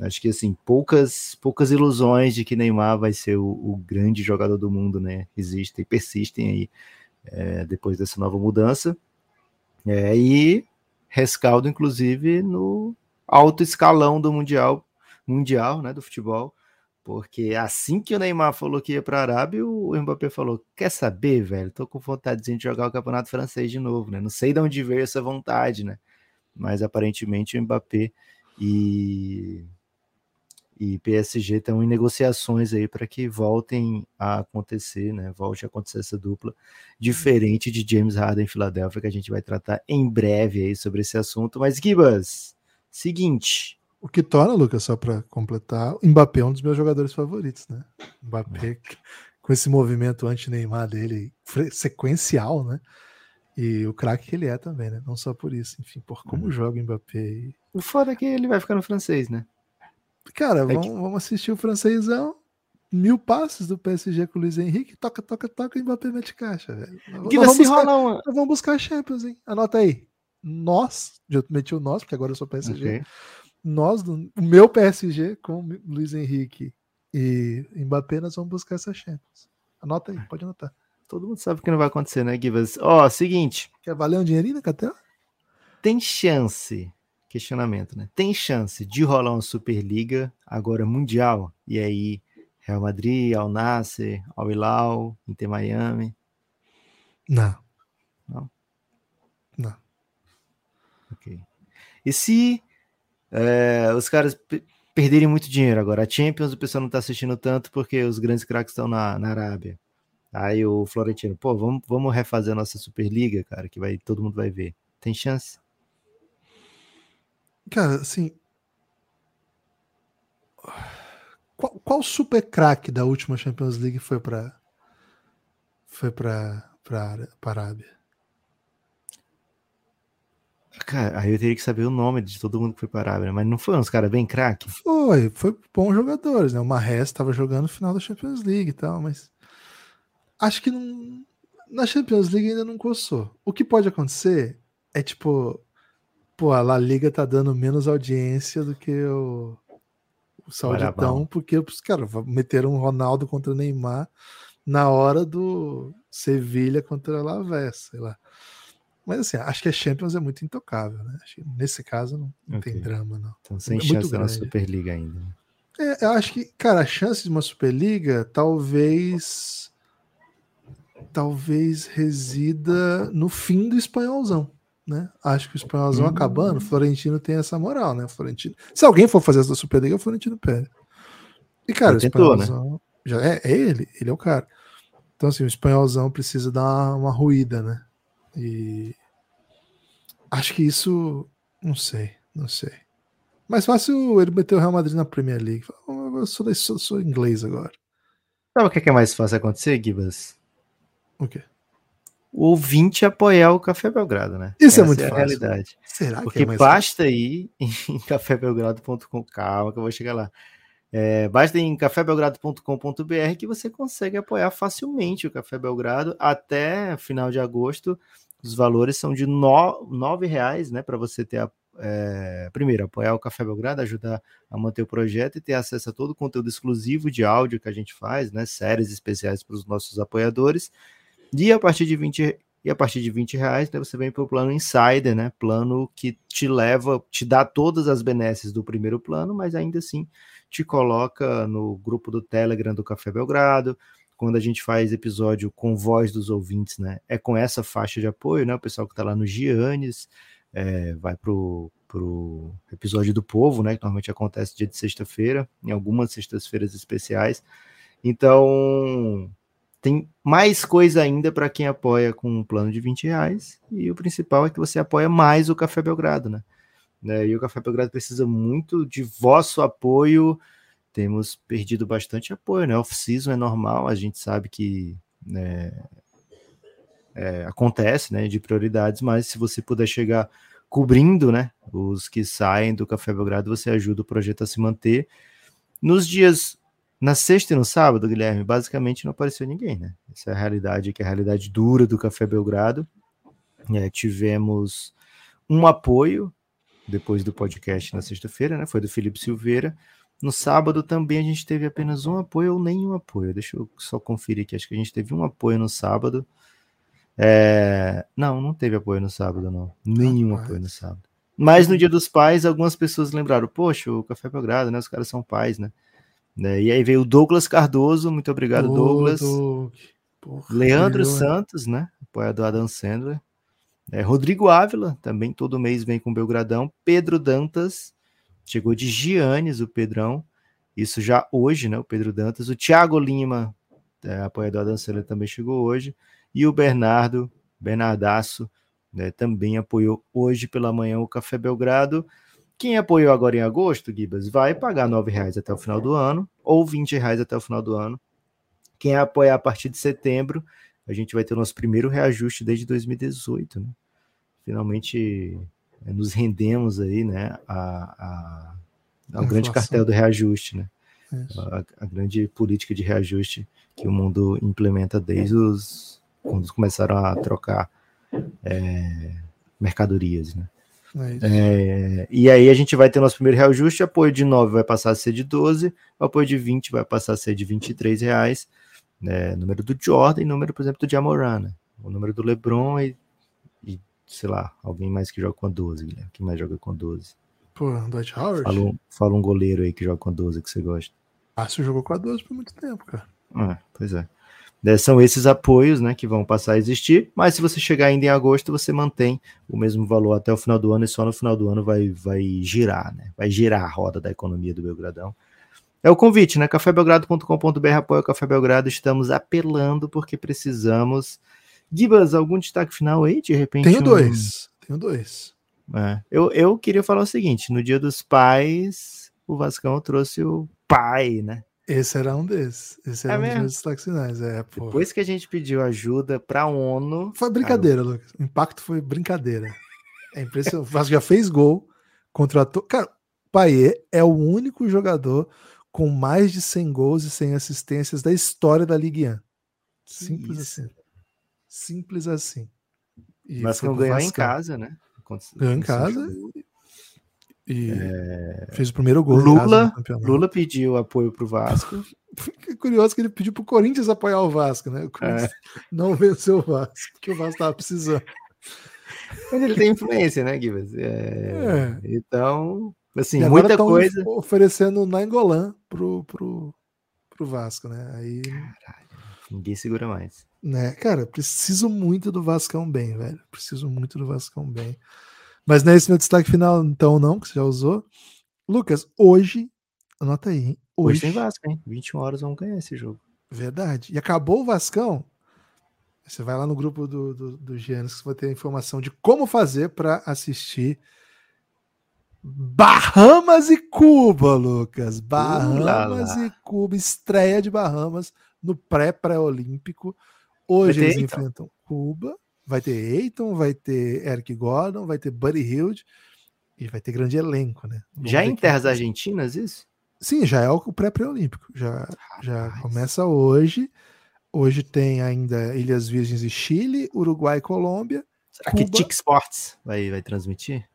Acho que assim poucas poucas ilusões de que Neymar vai ser o, o grande jogador do mundo, né? Existem persistem aí é, depois dessa nova mudança. É, e rescaldo, inclusive, no alto escalão do mundial, mundial, né? Do futebol, Porque assim que o Neymar falou que ia para a Arábia, o Mbappé falou: Quer saber, velho? Tô com vontade de jogar o Campeonato Francês de novo, né? Não sei de onde veio essa vontade, né? Mas aparentemente o Mbappé e, e PSG estão em negociações aí para que voltem a acontecer, né? Volte a acontecer essa dupla, diferente de James Harden em Filadélfia, que a gente vai tratar em breve aí sobre esse assunto. Mas, Gibas, seguinte o que torna, Lucas, só para completar, o Mbappé é um dos meus jogadores favoritos, né? Mbappé com esse movimento anti-Neymar dele sequencial, né? E o craque que ele é também, né? Não só por isso, enfim, por como uhum. joga o Mbappé. E... O foda é que ele vai ficar no francês, né? Cara, é vamos, que... vamos, assistir o francêsão. Mil passes do PSG com o Luiz Henrique, toca, toca, toca, e Mbappé mete caixa, velho. Nós vamos, buscar, nós vamos buscar Champions, hein? Anota aí. Nós, já meti o nós, porque agora eu sou PSG. Okay nós, o meu PSG com Luiz Henrique e Mbappé, nós vamos buscar essa Champions. Anota aí, pode anotar. Todo mundo sabe que não vai acontecer, né, Givas? Ó, seguinte. Quer valer um dinheirinho, né, Catel? Tem chance, questionamento, né? Tem chance de rolar uma Superliga agora mundial? E aí, Real Madrid, Al Nasser, Al Hilal, Inter Miami? Não. Não? Não. Ok. E se é, os caras perderem muito dinheiro agora. A Champions o pessoal não tá assistindo tanto porque os grandes craques estão na, na Arábia. Aí o Florentino, pô, vamos, vamos refazer a nossa Superliga, cara, que vai, todo mundo vai ver. Tem chance? Cara, assim. Qual, qual super craque da última Champions League foi para foi para para Arábia? Cara, aí eu teria que saber o nome de todo mundo que foi para a Arábia, mas não foi uns caras bem craque? Foi, foi bons jogadores, né? O Marres estava jogando no final da Champions League e tal, mas acho que não, na Champions League ainda não coçou. O que pode acontecer é tipo, pô, a La Liga tá dando menos audiência do que o, o Sauditão, porque os caras meteram um Ronaldo contra o Neymar na hora do Sevilha contra a Lavés, sei lá. Mas assim, acho que a Champions é muito intocável, né? nesse caso não, não okay. tem drama, não. Então sem é chance na Superliga ainda. Né? É, eu acho que, cara, a chance de uma Superliga talvez talvez resida no fim do espanholzão, né? Acho que o espanholzão hum. acabando, o Florentino tem essa moral, né? Florentino. Se alguém for fazer essa Superliga, é o Florentino Pérez. E cara, Ele o tentou, né? espanholzão né? já é, é, ele, ele é o cara. Então assim, o espanholzão precisa dar uma, uma ruída, né? E acho que isso, não sei, não sei. Mais fácil ele meter o Real Madrid na Premier League. Eu sou, sou, sou inglês agora. Sabe o que é mais fácil acontecer, Gibas? O quê? O ouvinte apoiar o Café Belgrado, né? Isso é Essa é muito é fácil. realidade. Será Porque que é basta fácil? ir em cafébelgrado.com. Calma que eu vou chegar lá. É, basta em cafébelgrado.com.br que você consegue apoiar facilmente o Café Belgrado até final de agosto. Os valores são de nove reais, né? Para você ter a, é, primeiro apoiar o Café Belgrado, ajudar a manter o projeto e ter acesso a todo o conteúdo exclusivo de áudio que a gente faz, né? Séries especiais para os nossos apoiadores. E a partir de 20 e a partir de 20 reais, né, você vem para o plano Insider, né? Plano que te leva, te dá todas as benesses do primeiro plano, mas ainda assim te coloca no grupo do Telegram do Café Belgrado. Quando a gente faz episódio com voz dos ouvintes, né? É com essa faixa de apoio, né? O pessoal que está lá no Giannis é, vai pro, pro episódio do povo, né? Que normalmente acontece dia de sexta-feira, em algumas sextas-feiras especiais. Então, tem mais coisa ainda para quem apoia com um plano de 20 reais. E o principal é que você apoia mais o Café Belgrado, né? Né? E o Café Belgrado precisa muito de vosso apoio. Temos perdido bastante apoio, né? Off-season é normal, a gente sabe que né, é, acontece, né? De prioridades, mas se você puder chegar cobrindo, né? Os que saem do Café Belgrado, você ajuda o projeto a se manter. Nos dias na sexta e no sábado, Guilherme, basicamente não apareceu ninguém, né? Essa é a realidade, que é a realidade dura do Café Belgrado. É, tivemos um apoio depois do podcast na sexta-feira, né? Foi do Felipe Silveira. No sábado também a gente teve apenas um apoio ou nenhum apoio. Deixa eu só conferir aqui. Acho que a gente teve um apoio no sábado. É... Não, não teve apoio no sábado, não. Nenhum apoio no sábado. Mas no Dia dos Pais, algumas pessoas lembraram: Poxa, o Café Belgrado, né? Os caras são pais, né? Né? E aí veio o Douglas Cardoso, muito obrigado, Ô, Douglas. Doug. Porra, Leandro Santos, né? Apoiador Adam Sandler. É, Rodrigo Ávila, também todo mês vem com Belgradão. Pedro Dantas, chegou de Giannis, o Pedrão. Isso já hoje, né? O Pedro Dantas. O Thiago Lima, é, apoiador da Sandler, também chegou hoje. E o Bernardo, Bernardaço, né, também apoiou hoje pela manhã o Café Belgrado. Quem apoiou agora em agosto, Gibas, vai pagar R$ reais até o final do ano, ou R$ reais até o final do ano. Quem apoiar a partir de setembro, a gente vai ter o nosso primeiro reajuste desde 2018, né? Finalmente é, nos rendemos aí, né, a, a, ao grande cartel do reajuste, né? A, a, grande política de reajuste que o mundo implementa desde os quando começaram a trocar é, mercadorias, né? É é, e aí a gente vai ter nosso primeiro reajuste, apoio de 9 vai passar a ser de 12, o apoio de 20 vai passar a ser de 23 reais, né, número do Jordan e número, por exemplo, do Jamoran, né, o número do LeBron e, e, sei lá, alguém mais que joga com 12, Guilherme, quem mais joga com 12? Pô, Dwight Howard? Fala um, fala um goleiro aí que joga com 12 que você gosta. Ah, você jogou com a 12 por muito tempo, cara. Ah, pois é. Né, são esses apoios né, que vão passar a existir, mas se você chegar ainda em agosto, você mantém o mesmo valor até o final do ano e só no final do ano vai, vai girar, né? Vai girar a roda da economia do Belgradão. É o convite, né? cafébelgrado.com.br apoia o Café Belgrado. Estamos apelando porque precisamos. Gibas, algum destaque final aí? De repente. Tenho um... dois. Tenho dois. É. Eu, eu queria falar o seguinte: no Dia dos Pais, o Vascão trouxe o pai, né? Esse era um desses. Esse era é um mesmo? dos meus destaques finais. É, pô. Depois que a gente pediu ajuda para a ONU. Foi brincadeira, cara... Lucas. O impacto foi brincadeira. É impressionante. O Vasco já fez gol, contratou. Cara, o Paier é o único jogador com mais de 100 gols e 100 assistências da história da Ligue 1. Simples assim. Simples assim. E Mas que não ganhou em casa, né? Ganhou em casa e é... fez o primeiro gol. Lula, Lula pediu apoio para o Vasco. que curioso que ele pediu para o Corinthians apoiar o Vasco, né? O é. não venceu o Vasco, porque o Vasco estava precisando. Mas ele tem influência, né, Gibas? É... É. Então, assim, muita coisa. Oferecendo o Nainggolan pro, pro, pro Vasco, né? Aí. Caralho, ninguém segura mais. Né, cara, preciso muito do Vascão bem, velho. Preciso muito do Vascão bem. Mas não é esse meu destaque final, então, não, que você já usou. Lucas, hoje, anota aí, hein? Hoje, hoje tem Vasco, hein? 21 horas vamos ganhar esse jogo. Verdade. E acabou o Vascão. Você vai lá no grupo do, do, do Giannis que vai ter informação de como fazer para assistir Bahamas e Cuba, Lucas. Bahamas e Cuba, estreia de Bahamas no pré-pré-olímpico. Hoje eles enfrentam Cuba. Vai ter Eiton, vai ter Eric Gordon, vai ter Buddy Hilde e vai ter grande elenco, né? Vamos já em terras argentinas isso? Sim, já é o pré-pré-olímpico. Já, já começa hoje. Hoje tem ainda Ilhas Virgens e Chile, Uruguai e Colômbia. Será Cuba. que Tic Sports vai, vai transmitir?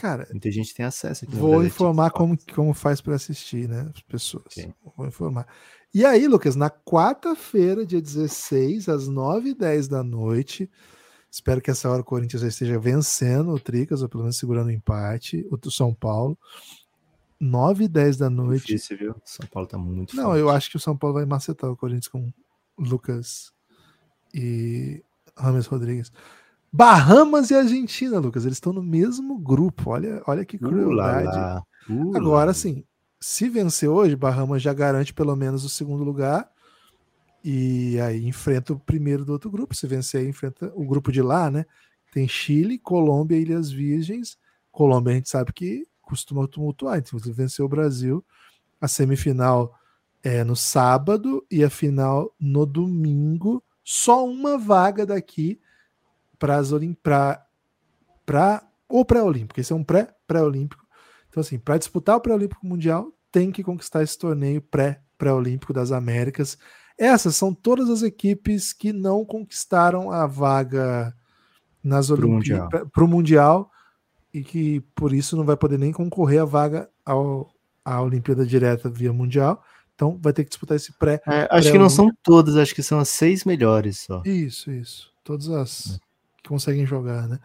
Cara, muita gente tem acesso aqui. Vou informar como, como faz para assistir, né? As pessoas. Okay. Vou informar. E aí, Lucas, na quarta-feira, dia 16, às 9h10 da noite, espero que essa hora o Corinthians já esteja vencendo o Tricas, ou pelo menos segurando o empate, o do São Paulo. 9 e 10 da noite. Difícil, viu? São Paulo tá muito Não, forte. eu acho que o São Paulo vai macetar o Corinthians com Lucas e Rames Rodrigues. Bahamas e Argentina, Lucas, eles estão no mesmo grupo. Olha, olha que crueldade. Uh, Agora, sim, se vencer hoje, Bahamas já garante pelo menos o segundo lugar. E aí enfrenta o primeiro do outro grupo. Se vencer, aí enfrenta o grupo de lá, né? Tem Chile, Colômbia e Ilhas Virgens. Colômbia a gente sabe que costuma tumultuar. Então, se vencer o Brasil, a semifinal é no sábado e a final no domingo. Só uma vaga daqui para. Para o pré-olímpico. Esse é um pré-pré-olímpico então, assim, para disputar o pré-olímpico mundial, tem que conquistar esse torneio pré-pré-olímpico das Américas. Essas são todas as equipes que não conquistaram a vaga nas Olimpíadas para o mundial e que por isso não vai poder nem concorrer à vaga ao, à Olimpíada direta via mundial. Então vai ter que disputar esse pré. É, acho pré que não são todas, acho que são as seis melhores só. Isso, isso. Todas as é. Que conseguem jogar, né?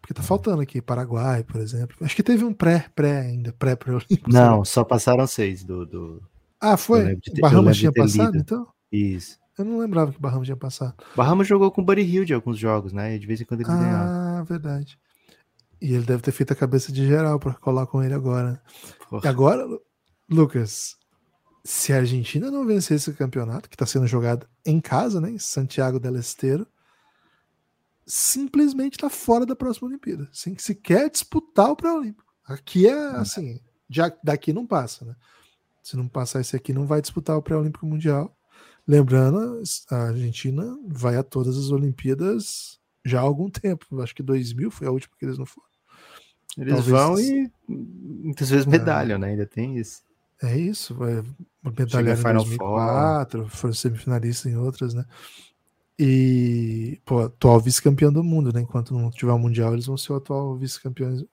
Porque tá faltando aqui, Paraguai, por exemplo. Acho que teve um pré, pré ainda, pré-pré-olímpico. Não, só passaram seis do, do, Ah, foi? Ter, Bahamas tinha passado, lido. então? Isso. Eu não lembrava que Bahamas tinha passado. Bahamas jogou com o Buddy Hill de alguns jogos, né? De vez em quando eles ah, ganhavam. Ah, verdade. E ele deve ter feito a cabeça de geral para colar com ele agora. Porra. E agora, Lucas, se a Argentina não vencer esse campeonato, que está sendo jogado em casa, né, em Santiago del Estero, simplesmente está fora da próxima Olimpíada. Assim, se quer disputar o pré-olímpico. Aqui é assim, já daqui não passa, né? Se não passar esse aqui, não vai disputar o pré-olímpico mundial. Lembrando, a Argentina vai a todas as Olimpíadas já há algum tempo. Acho que 2000 foi a última que eles não foram. Eles Talvez vão e muitas vezes medalham, é. né? Ainda tem isso. É isso, vai medalhar em 2004, Four. foram semifinalistas em outras, né? E, pô, atual vice-campeão do mundo, né? Enquanto não tiver o Mundial, eles vão ser o atual vice-campeões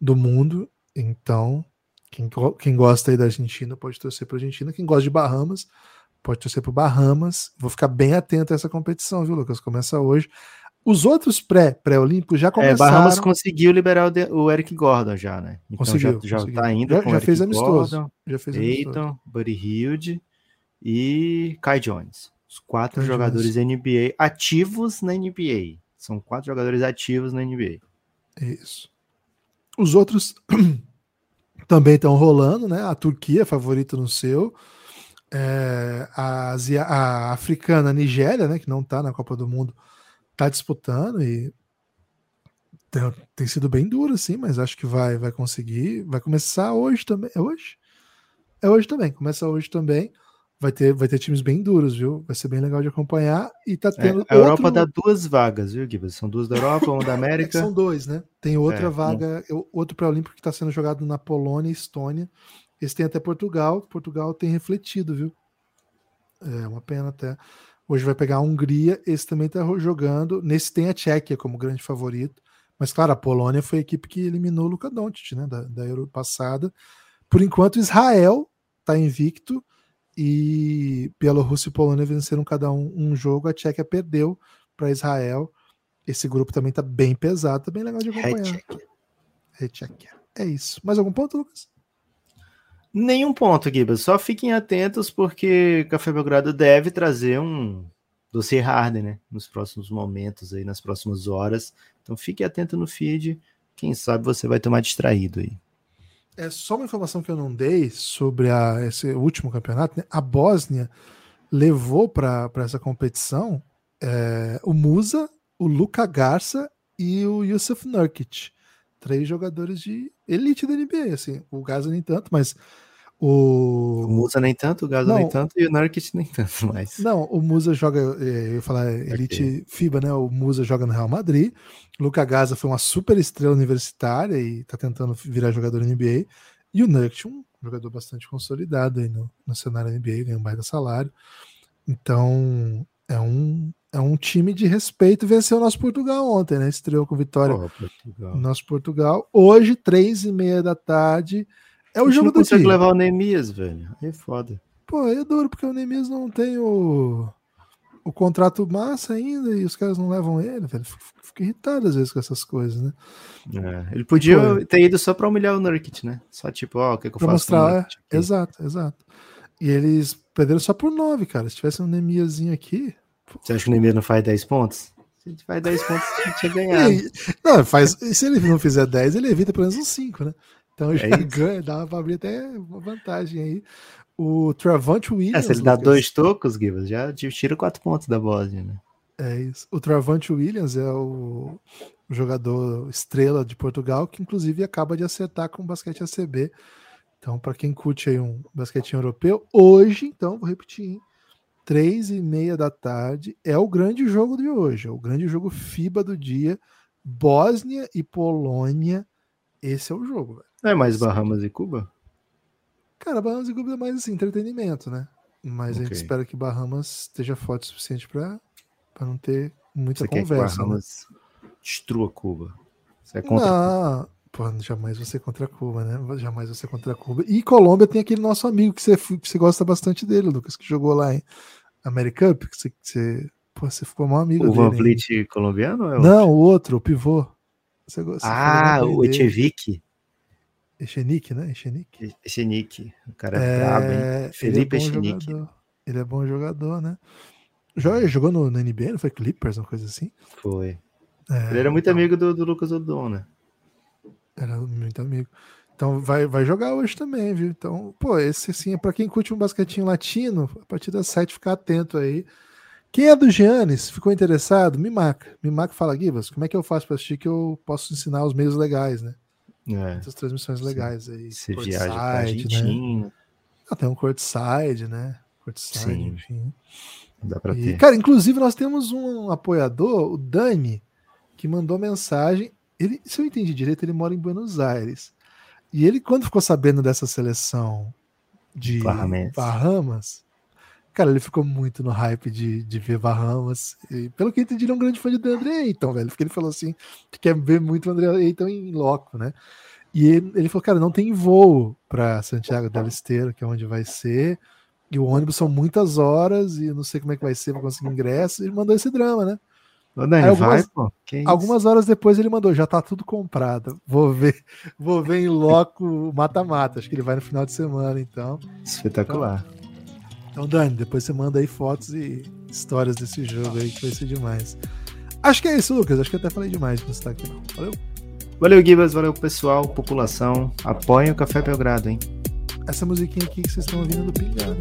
do mundo. Então, quem, quem gosta aí da Argentina pode torcer para a Argentina. Quem gosta de Bahamas pode torcer para Bahamas. Vou ficar bem atento a essa competição, viu, Lucas? Começa hoje. Os outros pré-pré-olímpicos já começaram. É, Bahamas conseguiu liberar o, de, o, Eric Gordon já, né? Então conseguiu, já, já tá indo já, já fez amistoso. Gordon, já fez Eiton, Buddy Hilde e Kai Jones. Os quatro jogadores. NBA ativos na NBA. São quatro jogadores ativos na NBA. Isso. Os outros também estão rolando, né? A Turquia, favorito no seu. É, a, a, africana, a Nigéria, né? Que não está na Copa do Mundo tá disputando e tem, tem, sido bem duro, assim, mas acho que vai, vai conseguir. Vai começar hoje também. É hoje? É hoje também. Começa hoje também. Vai ter, vai ter times bem duros, viu? Vai ser bem legal de acompanhar. E tá é, tendo. É, a outro... Europa dá duas vagas, viu, Gibbs? São duas da Europa, uma da América. É são dois, né? Tem outra é, vaga, um... outro pré-olímpico que está sendo jogado na Polônia e Estônia. Esse tem até Portugal. Portugal tem refletido, viu? É uma pena até. Hoje vai pegar a Hungria, esse também está jogando. Nesse tem a Tchequia como grande favorito. Mas, claro, a Polônia foi a equipe que eliminou o Luka Doncic, né, da, da Euro passada. Por enquanto, Israel está invicto e Bielorrússia e Polônia venceram cada um um jogo. A Tchequia perdeu para Israel. Esse grupo também está bem pesado, tá bem legal de acompanhar. É Tchequia. É isso. Mais algum ponto, Lucas? Nenhum ponto, Gibas. Só fiquem atentos porque Café Belgrado deve trazer um dossiê Harden, né? Nos próximos momentos aí, nas próximas horas. Então fique atento no feed. Quem sabe você vai tomar distraído aí. É só uma informação que eu não dei sobre a, esse último campeonato. Né? A Bósnia levou para essa competição é, o Musa, o Luca Garça e o Yusuf Nurkic. Três jogadores de elite da NBA. Assim, o Garza nem tanto, mas o... o Musa nem tanto, o Gaza nem tanto e o Nurkic nem tanto mais. Não, o Musa joga, é, eu ia falar Elite okay. FIBA, né? O Musa joga no Real Madrid. O Luca Gaza foi uma super estrela universitária e tá tentando virar jogador NBA. E o Nurkic, um jogador bastante consolidado aí no, no cenário NBA, ganha um baita salário. Então, é um, é um time de respeito. Venceu o nosso Portugal ontem, né? Estreou com vitória. Oh, Portugal. Nosso Portugal. Hoje, três e meia da tarde é o jogo não do consegue dia. levar o Nemias, velho. É foda. Pô, é duro, porque o Nemias não tem o, o contrato massa ainda e os caras não levam ele, velho. Fico irritado às vezes com essas coisas, né? É, ele podia Pô, ter ido só pra humilhar o Nurkit, né? Só tipo, ó, o que, que eu faço mostrar, é, Exato, exato. E eles perderam só por 9, cara. Se tivesse um Nemiazinho aqui. Você acha que o Nemias não faz 10 pontos? Se ele faz 10 pontos, a gente tinha ganhado. não, faz, se ele não fizer 10, ele evita pelo menos uns 5, né? Então é já ganha, dá pra abrir até uma vantagem aí. O Travante Williams. É, se ele dá dois tocos, Gibbs, já tira quatro pontos da Bosnia, né? É isso. O Travante Williams é o jogador estrela de Portugal, que inclusive acaba de acertar com o basquete ACB. Então, para quem curte aí um basquetinho europeu, hoje, então, vou repetir, hein? três e meia da tarde é o grande jogo de hoje, é o grande jogo FIBA do dia. Bósnia e Polônia. Esse é o jogo, velho. Não é mais Bahamas e Cuba? Cara, Bahamas e Cuba é mais assim, entretenimento, né? Mas okay. a gente espera que Bahamas esteja forte o suficiente para não ter muita você conversa. Quer que né? Bahamas né? destrua Cuba. Você é contra não, Cuba. Pô, jamais você contra Cuba, né? Jamais você contra Cuba. E Colômbia tem aquele nosso amigo que você, que você gosta bastante dele, Lucas, que jogou lá em American Cup, que você, que você, pô, você ficou mal amigo o dele. O Van Vliet colombiano? É não, o outro, o pivô. Você, você ah, o Echevique. Echenique, né? Echenique. Echenique. O cara é, é brabo, hein? Felipe ele é Echenique. Jogador. Ele é bom jogador, né? Jogou, jogou no, no NBA, não foi Clippers, uma coisa assim? Foi. É, ele era muito então, amigo do, do Lucas Odon, né? Era muito amigo. Então vai, vai jogar hoje também, viu? Então, pô, esse assim é para quem curte um basquetinho latino, a partir das 7 ficar atento aí. Quem é do Giannis, ficou interessado? Me marca. Me marca fala, Givas, como é que eu faço para assistir que eu posso ensinar os meios legais, né? É. Essas transmissões legais aí. Você viaja pra Argentina. Né? Ah, tem um courtside, né? Courtside, Sim. enfim. Dá pra e, ter. Cara, inclusive nós temos um apoiador, o Dani, que mandou mensagem. Ele, se eu entendi direito, ele mora em Buenos Aires. E ele, quando ficou sabendo dessa seleção de Bahamas, cara, ele ficou muito no hype de, de ver Bahamas. E, pelo que eu entendi, ele é um grande fã de André Ayton, velho. Porque ele falou assim, que quer ver muito o André Ayton em loco, né? E ele, ele falou, cara, não tem voo para Santiago del Esteiro, que é onde vai ser. E o ônibus são muitas horas e eu não sei como é que vai ser para conseguir ingresso. Ele mandou esse drama, né? Dani, algumas, vai, algumas horas depois ele mandou, já tá tudo comprado. Vou ver, vou ver em loco mata-mata. Acho que ele vai no final de semana, então. Espetacular. Então, então, Dani, depois você manda aí fotos e histórias desse jogo aí, que vai ser demais. Acho que é isso, Lucas. Acho que até falei demais no destaque, não. Valeu. Valeu, Gibas. Valeu, pessoal, população. Apoiem o Café Belgrado, hein? Essa musiquinha aqui que vocês estão ouvindo do Pingado.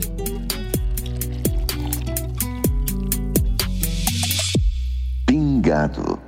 Pingado.